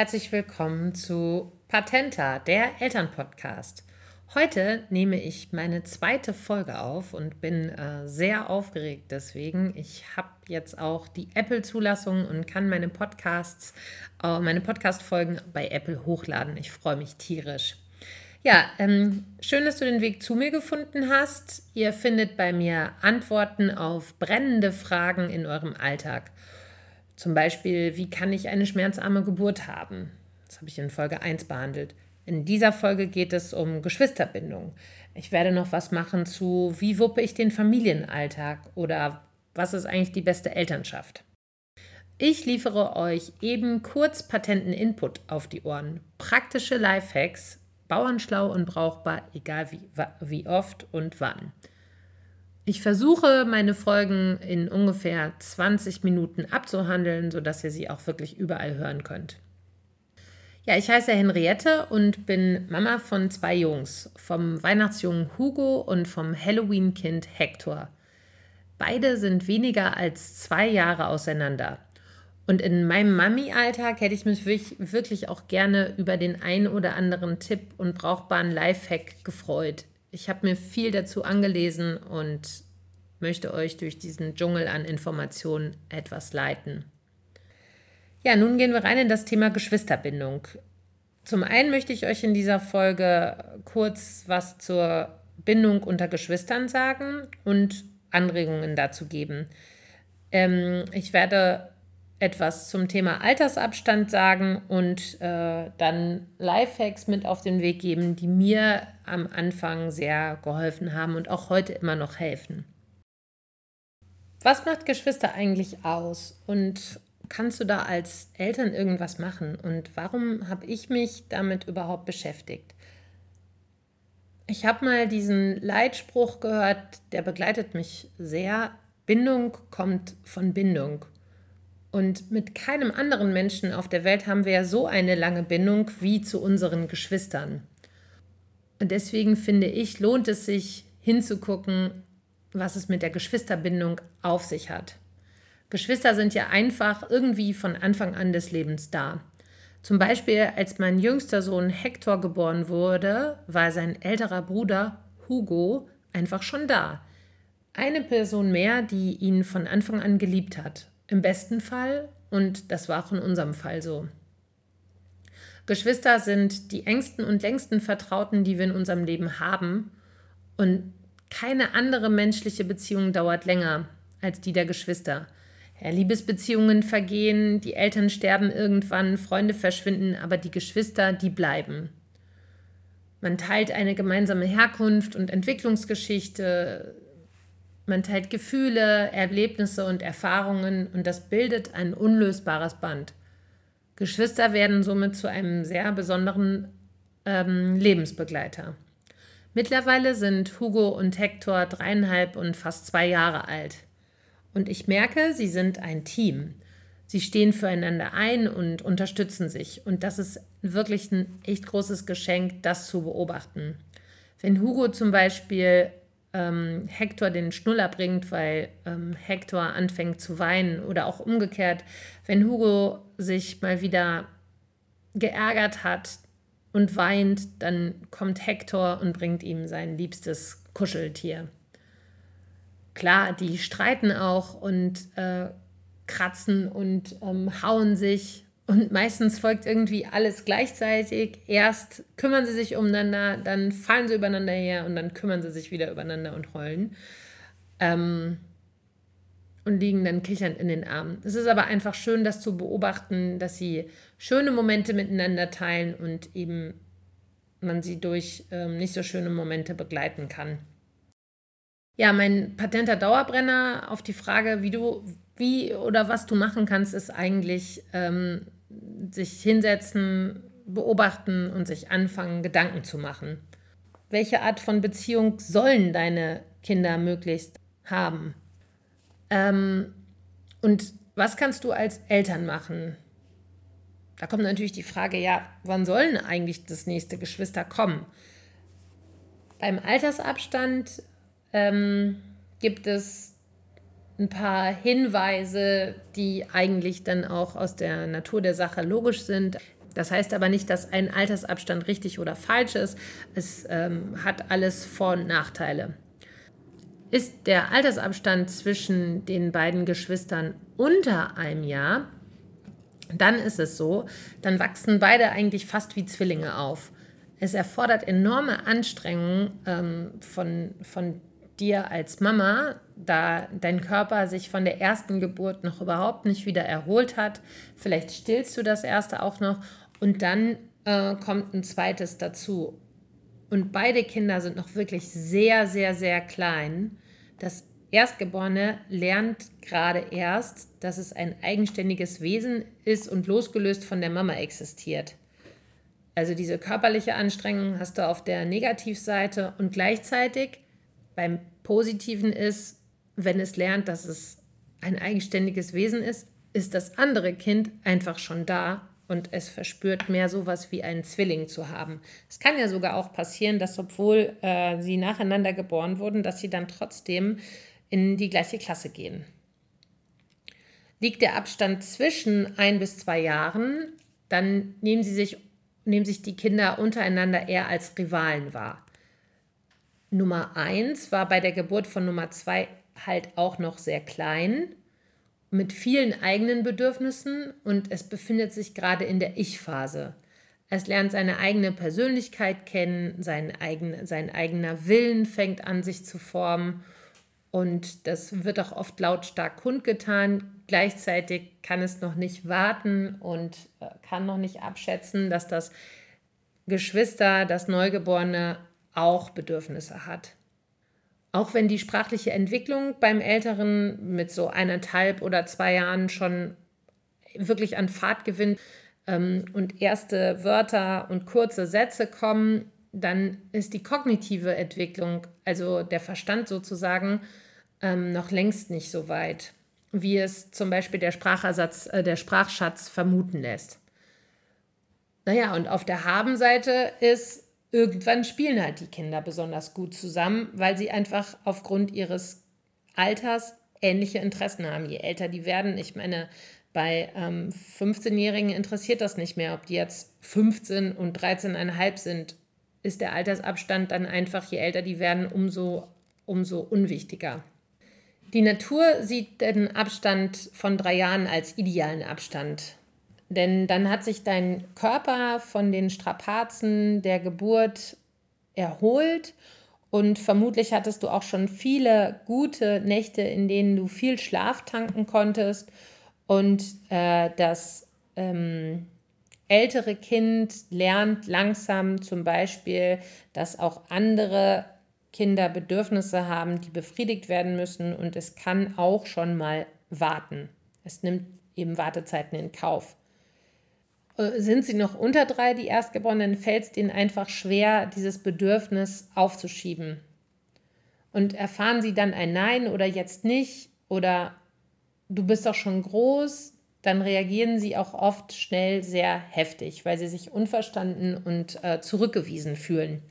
Herzlich willkommen zu Patenta, der Elternpodcast. Heute nehme ich meine zweite Folge auf und bin äh, sehr aufgeregt deswegen. Ich habe jetzt auch die Apple-Zulassung und kann meine Podcasts, äh, meine Podcast-Folgen bei Apple hochladen. Ich freue mich tierisch. Ja, ähm, schön, dass du den Weg zu mir gefunden hast. Ihr findet bei mir Antworten auf brennende Fragen in eurem Alltag. Zum Beispiel, wie kann ich eine schmerzarme Geburt haben? Das habe ich in Folge 1 behandelt. In dieser Folge geht es um Geschwisterbindung. Ich werde noch was machen zu, wie wuppe ich den Familienalltag oder was ist eigentlich die beste Elternschaft. Ich liefere euch eben kurz patenten Input auf die Ohren, praktische Lifehacks, bauernschlau und brauchbar, egal wie, wie oft und wann. Ich versuche, meine Folgen in ungefähr 20 Minuten abzuhandeln, sodass ihr sie auch wirklich überall hören könnt. Ja, ich heiße Henriette und bin Mama von zwei Jungs, vom Weihnachtsjungen Hugo und vom Halloween-Kind Hector. Beide sind weniger als zwei Jahre auseinander. Und in meinem Mami-Alltag hätte ich mich wirklich auch gerne über den ein oder anderen Tipp und brauchbaren Lifehack gefreut. Ich habe mir viel dazu angelesen und möchte euch durch diesen Dschungel an Informationen etwas leiten. Ja, nun gehen wir rein in das Thema Geschwisterbindung. Zum einen möchte ich euch in dieser Folge kurz was zur Bindung unter Geschwistern sagen und Anregungen dazu geben. Ähm, ich werde etwas zum Thema Altersabstand sagen und äh, dann Lifehacks mit auf den Weg geben, die mir am Anfang sehr geholfen haben und auch heute immer noch helfen. Was macht Geschwister eigentlich aus und kannst du da als Eltern irgendwas machen und warum habe ich mich damit überhaupt beschäftigt? Ich habe mal diesen Leitspruch gehört, der begleitet mich sehr. Bindung kommt von Bindung. Und mit keinem anderen Menschen auf der Welt haben wir ja so eine lange Bindung wie zu unseren Geschwistern. Und deswegen finde ich, lohnt es sich hinzugucken, was es mit der Geschwisterbindung auf sich hat. Geschwister sind ja einfach irgendwie von Anfang an des Lebens da. Zum Beispiel, als mein jüngster Sohn Hector geboren wurde, war sein älterer Bruder Hugo einfach schon da. Eine Person mehr, die ihn von Anfang an geliebt hat im besten Fall und das war auch in unserem Fall so. Geschwister sind die engsten und längsten Vertrauten, die wir in unserem Leben haben. Und keine andere menschliche Beziehung dauert länger als die der Geschwister. Ja, Liebesbeziehungen vergehen, die Eltern sterben irgendwann, Freunde verschwinden, aber die Geschwister, die bleiben. Man teilt eine gemeinsame Herkunft und Entwicklungsgeschichte, man teilt Gefühle, Erlebnisse und Erfahrungen und das bildet ein unlösbares Band. Geschwister werden somit zu einem sehr besonderen ähm, Lebensbegleiter. Mittlerweile sind Hugo und Hector dreieinhalb und fast zwei Jahre alt. Und ich merke, sie sind ein Team. Sie stehen füreinander ein und unterstützen sich. Und das ist wirklich ein echt großes Geschenk, das zu beobachten. Wenn Hugo zum Beispiel ähm, Hector den Schnuller bringt, weil ähm, Hector anfängt zu weinen oder auch umgekehrt, wenn Hugo sich mal wieder geärgert hat und weint, dann kommt Hector und bringt ihm sein liebstes Kuscheltier. Klar, die streiten auch und äh, kratzen und ähm, hauen sich und meistens folgt irgendwie alles gleichzeitig. Erst kümmern sie sich umeinander, dann fallen sie übereinander her und dann kümmern sie sich wieder übereinander und heulen. Ähm, und liegen dann kichernd in den Armen. Es ist aber einfach schön, das zu beobachten, dass sie schöne Momente miteinander teilen und eben man sie durch ähm, nicht so schöne Momente begleiten kann. Ja, mein patenter Dauerbrenner auf die Frage, wie du, wie oder was du machen kannst, ist eigentlich ähm, sich hinsetzen, beobachten und sich anfangen, Gedanken zu machen. Welche Art von Beziehung sollen deine Kinder möglichst haben? Ähm, und was kannst du als Eltern machen? Da kommt natürlich die Frage, ja, wann sollen eigentlich das nächste Geschwister kommen? Beim Altersabstand ähm, gibt es ein paar Hinweise, die eigentlich dann auch aus der Natur der Sache logisch sind. Das heißt aber nicht, dass ein Altersabstand richtig oder falsch ist. Es ähm, hat alles Vor- und Nachteile. Ist der Altersabstand zwischen den beiden Geschwistern unter einem Jahr, dann ist es so, dann wachsen beide eigentlich fast wie Zwillinge auf. Es erfordert enorme Anstrengungen ähm, von, von dir als Mama, da dein Körper sich von der ersten Geburt noch überhaupt nicht wieder erholt hat. Vielleicht stillst du das erste auch noch und dann äh, kommt ein zweites dazu. Und beide Kinder sind noch wirklich sehr, sehr, sehr klein. Das Erstgeborene lernt gerade erst, dass es ein eigenständiges Wesen ist und losgelöst von der Mama existiert. Also diese körperliche Anstrengung hast du auf der Negativseite und gleichzeitig beim Positiven ist, wenn es lernt, dass es ein eigenständiges Wesen ist, ist das andere Kind einfach schon da und es verspürt mehr sowas wie einen Zwilling zu haben. Es kann ja sogar auch passieren, dass obwohl äh, sie nacheinander geboren wurden, dass sie dann trotzdem in die gleiche Klasse gehen. Liegt der Abstand zwischen ein bis zwei Jahren, dann nehmen sie sich, nehmen sich die Kinder untereinander eher als Rivalen wahr. Nummer eins war bei der Geburt von Nummer zwei halt auch noch sehr klein, mit vielen eigenen Bedürfnissen und es befindet sich gerade in der Ich-Phase. Es lernt seine eigene Persönlichkeit kennen, sein, eigen, sein eigener Willen fängt an, sich zu formen und das wird auch oft lautstark kundgetan. Gleichzeitig kann es noch nicht warten und äh, kann noch nicht abschätzen, dass das Geschwister, das Neugeborene auch Bedürfnisse hat. Auch wenn die sprachliche Entwicklung beim Älteren mit so eineinhalb oder zwei Jahren schon wirklich an Fahrt gewinnt ähm, und erste Wörter und kurze Sätze kommen, dann ist die kognitive Entwicklung, also der Verstand sozusagen, ähm, noch längst nicht so weit, wie es zum Beispiel der Sprachersatz, äh, der Sprachschatz vermuten lässt. Naja, und auf der Habenseite ist irgendwann spielen halt die Kinder besonders gut zusammen, weil sie einfach aufgrund ihres Alters ähnliche Interessen haben. Je älter die werden, ich meine, bei ähm, 15-Jährigen interessiert das nicht mehr, ob die jetzt 15 und 13,5 sind, ist der Altersabstand dann einfach, je älter die werden, umso, umso unwichtiger. Die Natur sieht den Abstand von drei Jahren als idealen Abstand denn dann hat sich dein Körper von den Strapazen der Geburt erholt und vermutlich hattest du auch schon viele gute Nächte, in denen du viel Schlaf tanken konntest und äh, das ähm, ältere Kind lernt langsam zum Beispiel, dass auch andere Kinder Bedürfnisse haben, die befriedigt werden müssen und es kann auch schon mal warten. Es nimmt eben Wartezeiten in Kauf. Äh, sind sie noch unter drei, die Erstgeborenen, fällt es ihnen einfach schwer, dieses Bedürfnis aufzuschieben. Und erfahren sie dann ein Nein oder jetzt nicht oder du bist doch schon groß, dann reagieren sie auch oft schnell sehr heftig, weil sie sich unverstanden und äh, zurückgewiesen fühlen.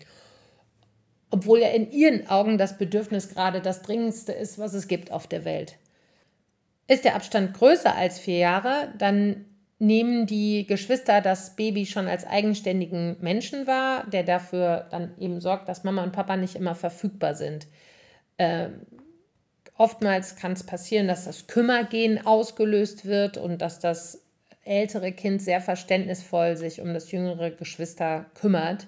Obwohl ja in ihren Augen das Bedürfnis gerade das Dringendste ist, was es gibt auf der Welt. Ist der Abstand größer als vier Jahre, dann nehmen die Geschwister das Baby schon als eigenständigen Menschen wahr, der dafür dann eben sorgt, dass Mama und Papa nicht immer verfügbar sind. Ähm, oftmals kann es passieren, dass das Kümmergehen ausgelöst wird und dass das ältere Kind sehr verständnisvoll sich um das jüngere Geschwister kümmert.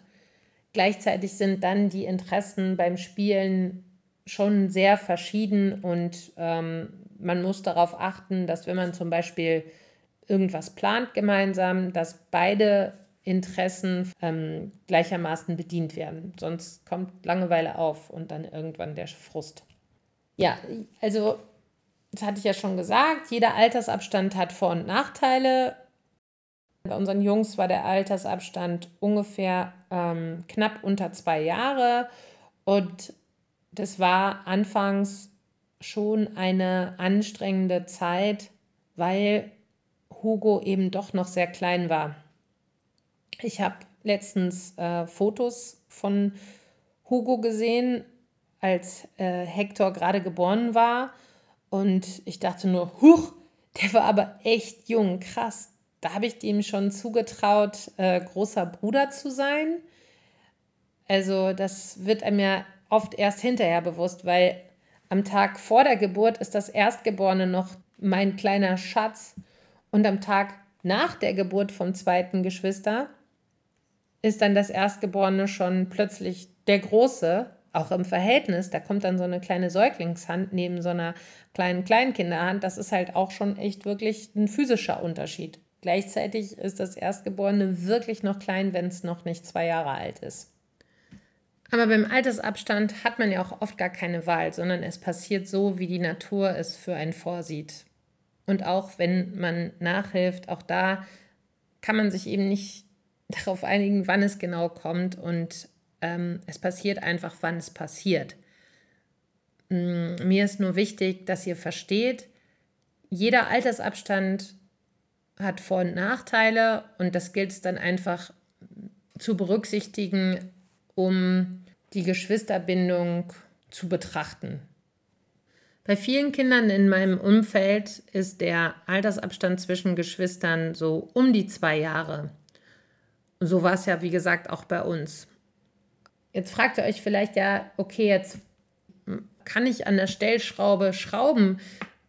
Gleichzeitig sind dann die Interessen beim Spielen schon sehr verschieden und ähm, man muss darauf achten, dass wenn man zum Beispiel irgendwas plant gemeinsam, dass beide Interessen ähm, gleichermaßen bedient werden. Sonst kommt Langeweile auf und dann irgendwann der Frust. Ja, also, das hatte ich ja schon gesagt, jeder Altersabstand hat Vor- und Nachteile. Bei unseren Jungs war der Altersabstand ungefähr ähm, knapp unter zwei Jahre und das war anfangs schon eine anstrengende Zeit, weil Hugo eben doch noch sehr klein war. Ich habe letztens äh, Fotos von Hugo gesehen, als äh, Hector gerade geboren war. Und ich dachte nur, huch, der war aber echt jung, krass. da habe ich dem schon zugetraut, äh, großer Bruder zu sein. Also das wird einem ja oft erst hinterher bewusst, weil am Tag vor der Geburt ist das Erstgeborene noch mein kleiner Schatz und am Tag nach der Geburt vom zweiten Geschwister ist dann das Erstgeborene schon plötzlich der Große, auch im Verhältnis. Da kommt dann so eine kleine Säuglingshand neben so einer kleinen Kleinkinderhand. Das ist halt auch schon echt wirklich ein physischer Unterschied. Gleichzeitig ist das Erstgeborene wirklich noch klein, wenn es noch nicht zwei Jahre alt ist. Aber beim Altersabstand hat man ja auch oft gar keine Wahl, sondern es passiert so, wie die Natur es für einen vorsieht. Und auch wenn man nachhilft, auch da kann man sich eben nicht darauf einigen, wann es genau kommt. Und ähm, es passiert einfach, wann es passiert. Mm, mir ist nur wichtig, dass ihr versteht, jeder Altersabstand hat Vor- und Nachteile und das gilt es dann einfach zu berücksichtigen, um die Geschwisterbindung zu betrachten. Bei vielen Kindern in meinem Umfeld ist der Altersabstand zwischen Geschwistern so um die zwei Jahre. So war es ja, wie gesagt, auch bei uns. Jetzt fragt ihr euch vielleicht ja, okay, jetzt kann ich an der Stellschraube schrauben?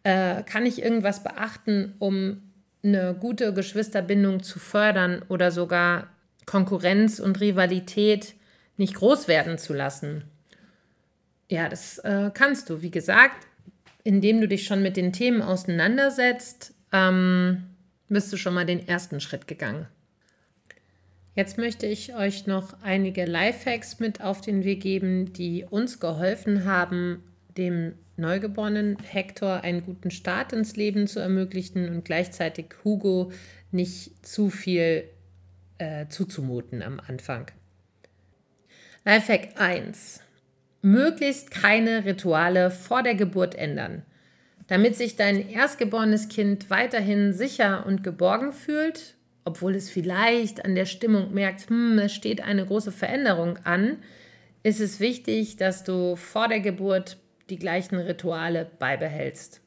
Äh, kann ich irgendwas beachten, um eine gute Geschwisterbindung zu fördern oder sogar Konkurrenz und Rivalität nicht groß werden zu lassen? Ja, das äh, kannst du. Wie gesagt, indem du dich schon mit den Themen auseinandersetzt, ähm, bist du schon mal den ersten Schritt gegangen. Jetzt möchte ich euch noch einige Lifehacks mit auf den Weg geben, die uns geholfen haben, dem neugeborenen Hector einen guten Start ins Leben zu ermöglichen und gleichzeitig Hugo nicht zu viel äh, zuzumuten am Anfang. Lifehack 1 möglichst keine Rituale vor der Geburt ändern. Damit sich dein erstgeborenes Kind weiterhin sicher und geborgen fühlt, obwohl es vielleicht an der Stimmung merkt, hm, es steht eine große Veränderung an, ist es wichtig, dass du vor der Geburt die gleichen Rituale beibehältst.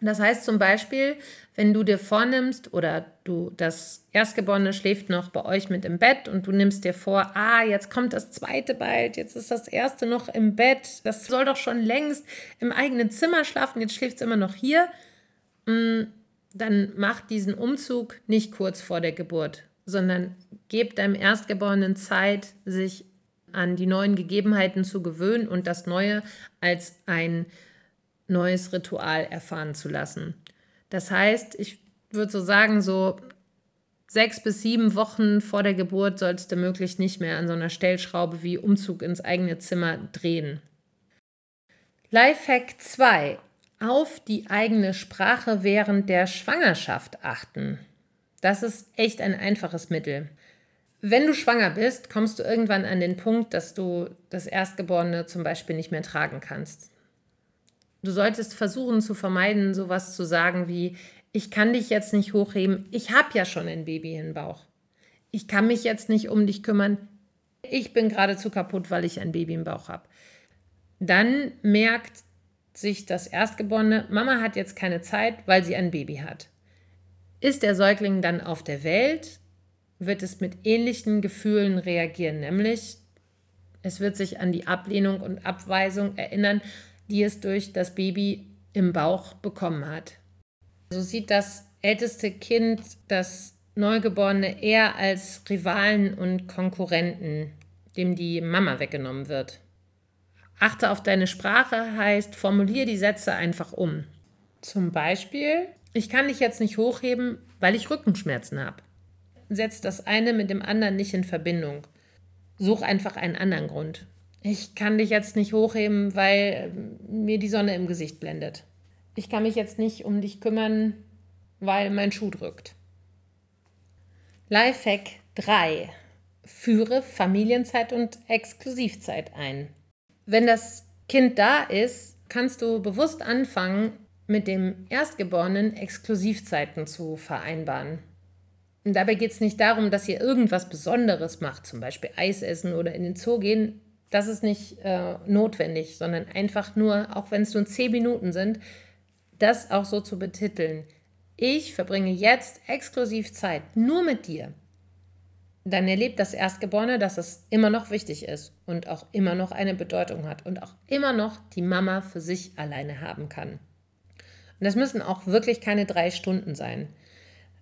Das heißt zum Beispiel, wenn du dir vornimmst oder du das Erstgeborene schläft noch bei euch mit im Bett und du nimmst dir vor, ah, jetzt kommt das zweite bald, jetzt ist das erste noch im Bett, das soll doch schon längst im eigenen Zimmer schlafen, jetzt schläft es immer noch hier, mm, dann mach diesen Umzug nicht kurz vor der Geburt, sondern gib deinem Erstgeborenen Zeit, sich an die neuen Gegebenheiten zu gewöhnen und das Neue als ein neues Ritual erfahren zu lassen. Das heißt, ich würde so sagen, so sechs bis sieben Wochen vor der Geburt sollst du möglichst nicht mehr an so einer Stellschraube wie Umzug ins eigene Zimmer drehen. Lifehack 2. Auf die eigene Sprache während der Schwangerschaft achten. Das ist echt ein einfaches Mittel. Wenn du schwanger bist, kommst du irgendwann an den Punkt, dass du das Erstgeborene zum Beispiel nicht mehr tragen kannst. Du solltest versuchen zu vermeiden, sowas zu sagen wie, ich kann dich jetzt nicht hochheben, ich habe ja schon ein Baby im Bauch. Ich kann mich jetzt nicht um dich kümmern, ich bin geradezu kaputt, weil ich ein Baby im Bauch habe. Dann merkt sich das Erstgeborene, Mama hat jetzt keine Zeit, weil sie ein Baby hat. Ist der Säugling dann auf der Welt, wird es mit ähnlichen Gefühlen reagieren, nämlich es wird sich an die Ablehnung und Abweisung erinnern, die es durch das Baby im Bauch bekommen hat. So sieht das älteste Kind das Neugeborene eher als Rivalen und Konkurrenten, dem die Mama weggenommen wird. Achte auf deine Sprache heißt, formulier die Sätze einfach um. Zum Beispiel, ich kann dich jetzt nicht hochheben, weil ich Rückenschmerzen habe. Setz das eine mit dem anderen nicht in Verbindung. Such einfach einen anderen Grund ich kann dich jetzt nicht hochheben, weil mir die Sonne im Gesicht blendet. Ich kann mich jetzt nicht um dich kümmern, weil mein Schuh drückt. Lifehack 3. Führe Familienzeit und Exklusivzeit ein. Wenn das Kind da ist, kannst du bewusst anfangen, mit dem Erstgeborenen Exklusivzeiten zu vereinbaren. Und dabei geht es nicht darum, dass ihr irgendwas Besonderes macht, zum Beispiel Eis essen oder in den Zoo gehen. Das ist nicht äh, notwendig, sondern einfach nur, auch wenn es nur zehn Minuten sind, das auch so zu betiteln. ich verbringe jetzt exklusiv Zeit nur mit dir, dann erlebt das Erstgeborene, dass es immer noch wichtig ist und auch immer noch eine Bedeutung hat und auch immer noch die Mama für sich alleine haben kann. Und das müssen auch wirklich keine drei Stunden sein.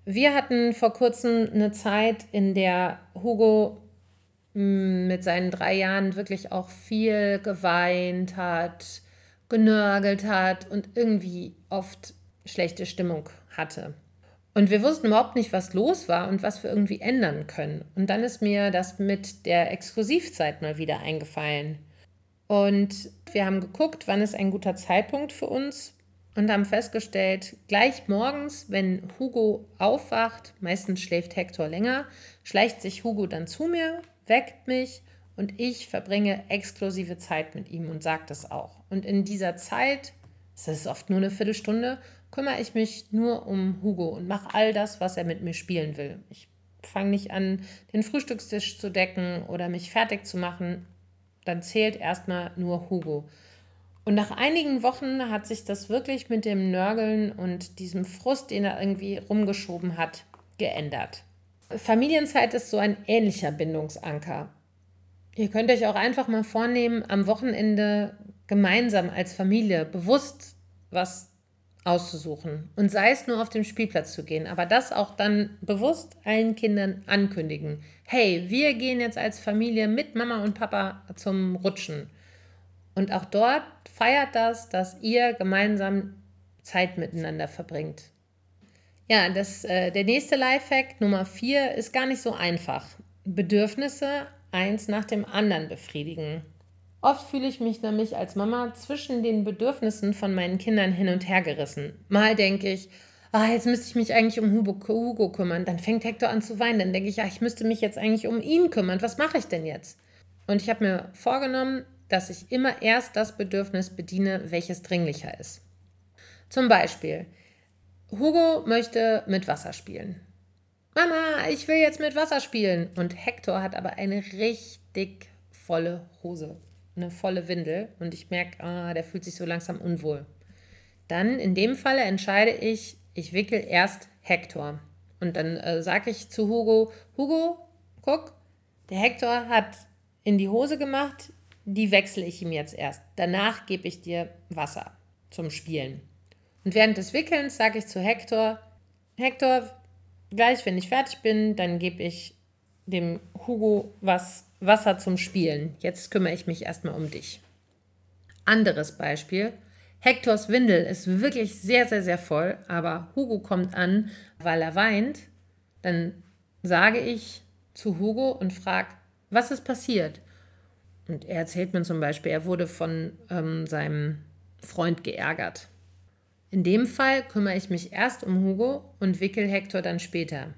Wir hatten vor kurzem eine Zeit, in der Hugo mit seinen drei Jahren wirklich auch viel geweint hat, genörgelt hat und irgendwie oft schlechte Stimmung hatte. Und wir wussten überhaupt nicht, was los war und was wir irgendwie ändern können. Und dann ist mir das mit der Exklusivzeit mal wieder eingefallen. Und wir haben geguckt, wann ist ein guter Zeitpunkt für uns und haben festgestellt, gleich morgens, wenn Hugo aufwacht, meistens schläft Hector länger, schleicht sich Hugo dann zu mir, weckt mich und ich verbringe exklusive Zeit mit ihm und sagt das auch. Und in dieser Zeit, es ist oft nur eine Viertelstunde, kümmere ich mich nur um Hugo und mache all das, was er mit mir spielen will. Ich fange nicht an, den Frühstückstisch zu decken oder mich fertig zu machen. Dann zählt erstmal nur Hugo. Und nach einigen Wochen hat sich das wirklich mit dem Nörgeln und diesem Frust, den er irgendwie rumgeschoben hat, geändert. Familienzeit ist so ein ähnlicher Bindungsanker. Ihr könnt euch auch einfach mal vornehmen, am Wochenende gemeinsam als Familie bewusst was auszusuchen. Und sei es nur auf den Spielplatz zu gehen, aber das auch dann bewusst allen Kindern ankündigen. Hey, wir gehen jetzt als Familie mit Mama und Papa zum Rutschen. Und auch dort feiert das, dass ihr gemeinsam Zeit miteinander verbringt. Ja, das, äh, der nächste Lifehack Nummer vier ist gar nicht so einfach. Bedürfnisse eins nach dem anderen befriedigen. Oft fühle ich mich nämlich als Mama zwischen den Bedürfnissen von meinen Kindern hin und her gerissen. Mal denke ich, ah, jetzt müsste ich mich eigentlich um Hugo, kümmern. Dann fängt Hector an zu weinen. Dann denke ich, ja, ich müsste mich jetzt eigentlich um ihn kümmern. Was mache ich denn jetzt? Und ich habe mir vorgenommen, dass ich immer erst das Bedürfnis bediene, welches dringlicher ist. Zum Beispiel, Hugo möchte mit Wasser spielen. Mama, ich will jetzt mit Wasser spielen. Und Hector hat aber eine richtig volle Hose eine volle Windel und ich merke, ah, der fühlt sich so langsam unwohl. Dann in dem Falle entscheide ich, ich wickel erst Hector. Und dann äh, sage ich zu Hugo, Hugo, guck, der Hector hat in die Hose gemacht, die wechsle ich ihm jetzt erst. Danach gebe ich dir Wasser zum Spielen. Und während des Wickelns sage ich zu Hector, Hector, gleich wenn ich fertig bin, dann gebe ich dem Hugo was Wasser zum Spielen. Jetzt kümmere ich mich erstmal um dich. Anderes Beispiel. Hektors Windel ist wirklich sehr, sehr, sehr voll, aber Hugo kommt an, weil er weint. Dann sage ich zu Hugo und frage, was ist passiert? Und er erzählt mir zum Beispiel, er wurde von ähm, seinem Freund geärgert. In dem Fall kümmere ich mich erst um Hugo und wickel Hector dann später.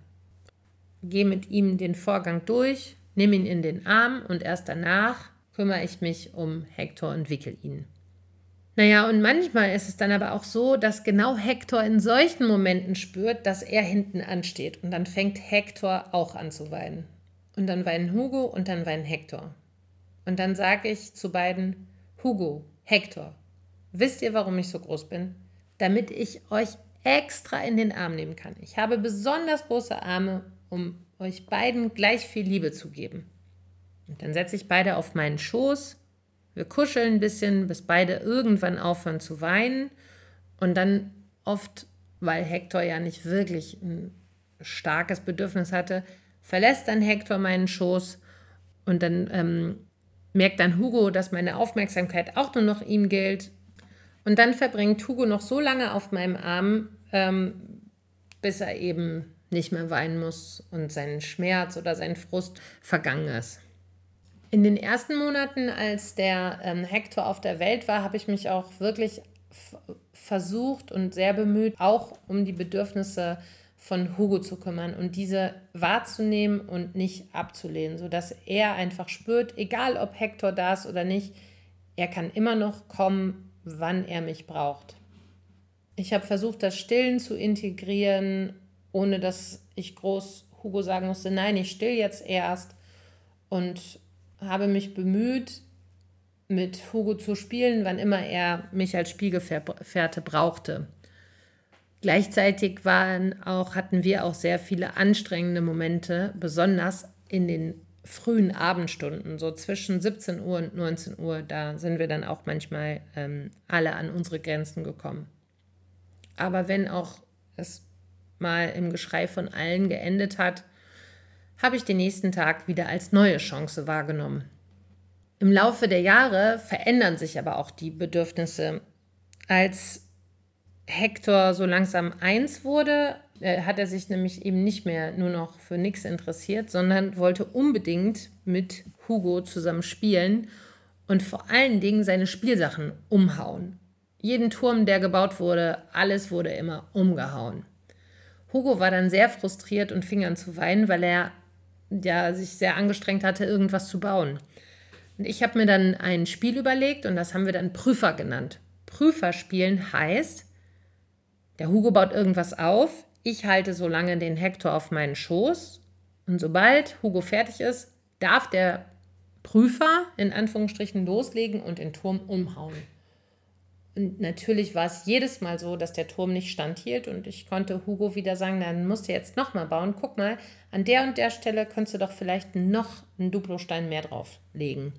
Gehe mit ihm den Vorgang durch, nehme ihn in den Arm und erst danach kümmere ich mich um Hector und wickel ihn. Naja, und manchmal ist es dann aber auch so, dass genau Hector in solchen Momenten spürt, dass er hinten ansteht. Und dann fängt Hector auch an zu weinen. Und dann weinen Hugo und dann weinen Hector. Und dann sage ich zu beiden, Hugo, Hector, wisst ihr, warum ich so groß bin? Damit ich euch extra in den Arm nehmen kann. Ich habe besonders große Arme, um euch beiden gleich viel Liebe zu geben. Und dann setze ich beide auf meinen Schoß. Wir kuscheln ein bisschen, bis beide irgendwann aufhören zu weinen. Und dann oft, weil Hector ja nicht wirklich ein starkes Bedürfnis hatte, verlässt dann Hector meinen Schoß und dann ähm, merkt dann Hugo, dass meine Aufmerksamkeit auch nur noch ihm gilt. Und dann verbringt Hugo noch so lange auf meinem Arm, ähm, bis er eben nicht mehr weinen muss und sein Schmerz oder sein Frust vergangen ist. In den ersten Monaten, als der ähm, Hector auf der Welt war, habe ich mich auch wirklich versucht und sehr bemüht, auch um die Bedürfnisse von Hugo zu kümmern und diese wahrzunehmen und nicht abzulehnen, sodass er einfach spürt, egal ob Hector da ist oder nicht, er kann immer noch kommen, wann er mich braucht. Ich habe versucht, das Stillen zu integrieren ohne dass ich groß Hugo sagen musste, nein, ich still jetzt erst und habe mich bemüht, mit Hugo zu spielen, wann immer er mich als Spielgefährte brauchte. Gleichzeitig waren auch, hatten wir auch sehr viele anstrengende Momente, besonders in den frühen Abendstunden, so zwischen 17 Uhr und 19 Uhr, da sind wir dann auch manchmal ähm, alle an unsere Grenzen gekommen. Aber wenn auch es mal im Geschrei von allen geendet hat, habe ich den nächsten Tag wieder als neue Chance wahrgenommen. Im Laufe der Jahre verändern sich aber auch die Bedürfnisse. Als Hector so langsam eins wurde, äh, hat er sich nämlich eben nicht mehr nur noch für nichts interessiert, sondern wollte unbedingt mit Hugo zusammen spielen und vor allen Dingen seine Spielsachen umhauen. Jeden Turm, der gebaut wurde, alles wurde immer umgehauen. Hugo war dann sehr frustriert und fing an zu weinen, weil er ja, sich sehr angestrengt hatte, irgendwas zu bauen. Und ich habe mir dann ein Spiel überlegt und das haben wir dann Prüfer genannt. Prüfer spielen heißt, der Hugo baut irgendwas auf, ich halte so lange den Hector auf meinen Schoß und sobald Hugo fertig ist, darf der Prüfer in Anführungsstrichen loslegen und den Turm umhauen. Und natürlich war es jedes Mal so, dass der Turm nicht standhielt und ich konnte Hugo wieder sagen, dann musst du jetzt nochmal bauen. Guck mal, an der und der Stelle könntest du doch vielleicht noch einen Duplostein mehr drauflegen.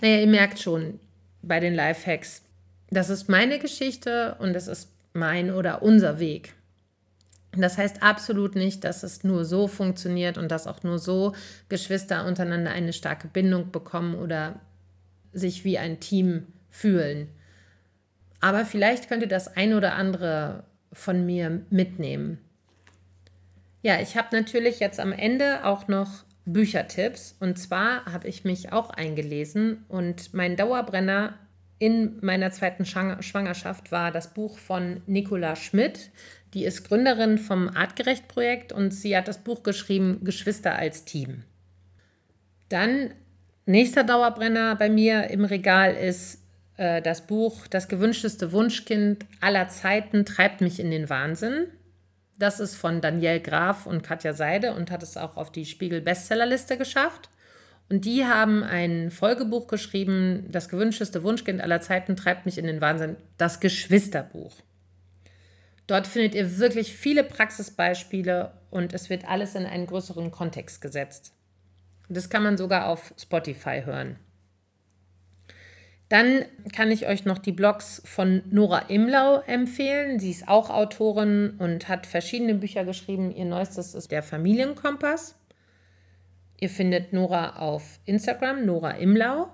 Naja, ihr merkt schon bei den Lifehacks, das ist meine Geschichte und das ist mein oder unser Weg. Das heißt absolut nicht, dass es nur so funktioniert und dass auch nur so Geschwister untereinander eine starke Bindung bekommen oder sich wie ein Team fühlen. Aber vielleicht könnt ihr das ein oder andere von mir mitnehmen. Ja, ich habe natürlich jetzt am Ende auch noch Büchertipps. Und zwar habe ich mich auch eingelesen und mein Dauerbrenner in meiner zweiten Schwangerschaft war das Buch von Nicola Schmidt. Die ist Gründerin vom Artgerecht-Projekt und sie hat das Buch geschrieben Geschwister als Team. Dann nächster Dauerbrenner bei mir im Regal ist äh, das Buch Das gewünschteste Wunschkind aller Zeiten treibt mich in den Wahnsinn. Das ist von Danielle Graf und Katja Seide und hat es auch auf die Spiegel-Bestsellerliste geschafft. Und die haben ein Folgebuch geschrieben, Das gewünschteste Wunschkind aller Zeiten treibt mich in den Wahnsinn, das Geschwisterbuch. Dort findet ihr wirklich viele Praxisbeispiele und es wird alles in einen größeren Kontext gesetzt. Das kann man sogar auf Spotify hören. Dann kann ich euch noch die Blogs von Nora Imlau empfehlen. Sie ist auch Autorin und hat verschiedene Bücher geschrieben. Ihr neuestes ist der Familienkompass. Ihr findet Nora auf Instagram, Nora Imlau.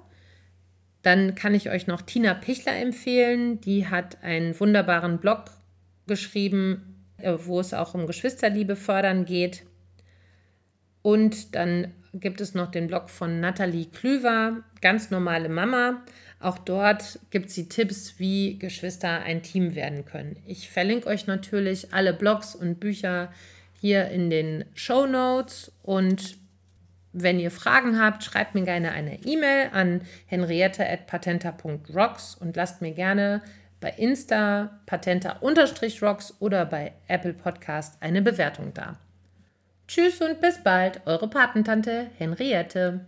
Dann kann ich euch noch Tina Pichler empfehlen. Die hat einen wunderbaren Blog geschrieben, äh, wo es auch um Geschwisterliebe fördern geht. Und dann gibt es noch den Blog von Nathalie Klüver, ganz normale Mama. Auch dort gibt sie Tipps, wie Geschwister ein Team werden können. Ich verlinke euch natürlich alle Blogs und Bücher hier in den Show Notes und wenn ihr Fragen habt, schreibt mir gerne eine E-Mail an henriette.patenta.rocks und lasst mir gerne bei Insta patenta-rocks oder bei Apple Podcast eine Bewertung da. Tschüss und bis bald, eure Patentante Henriette.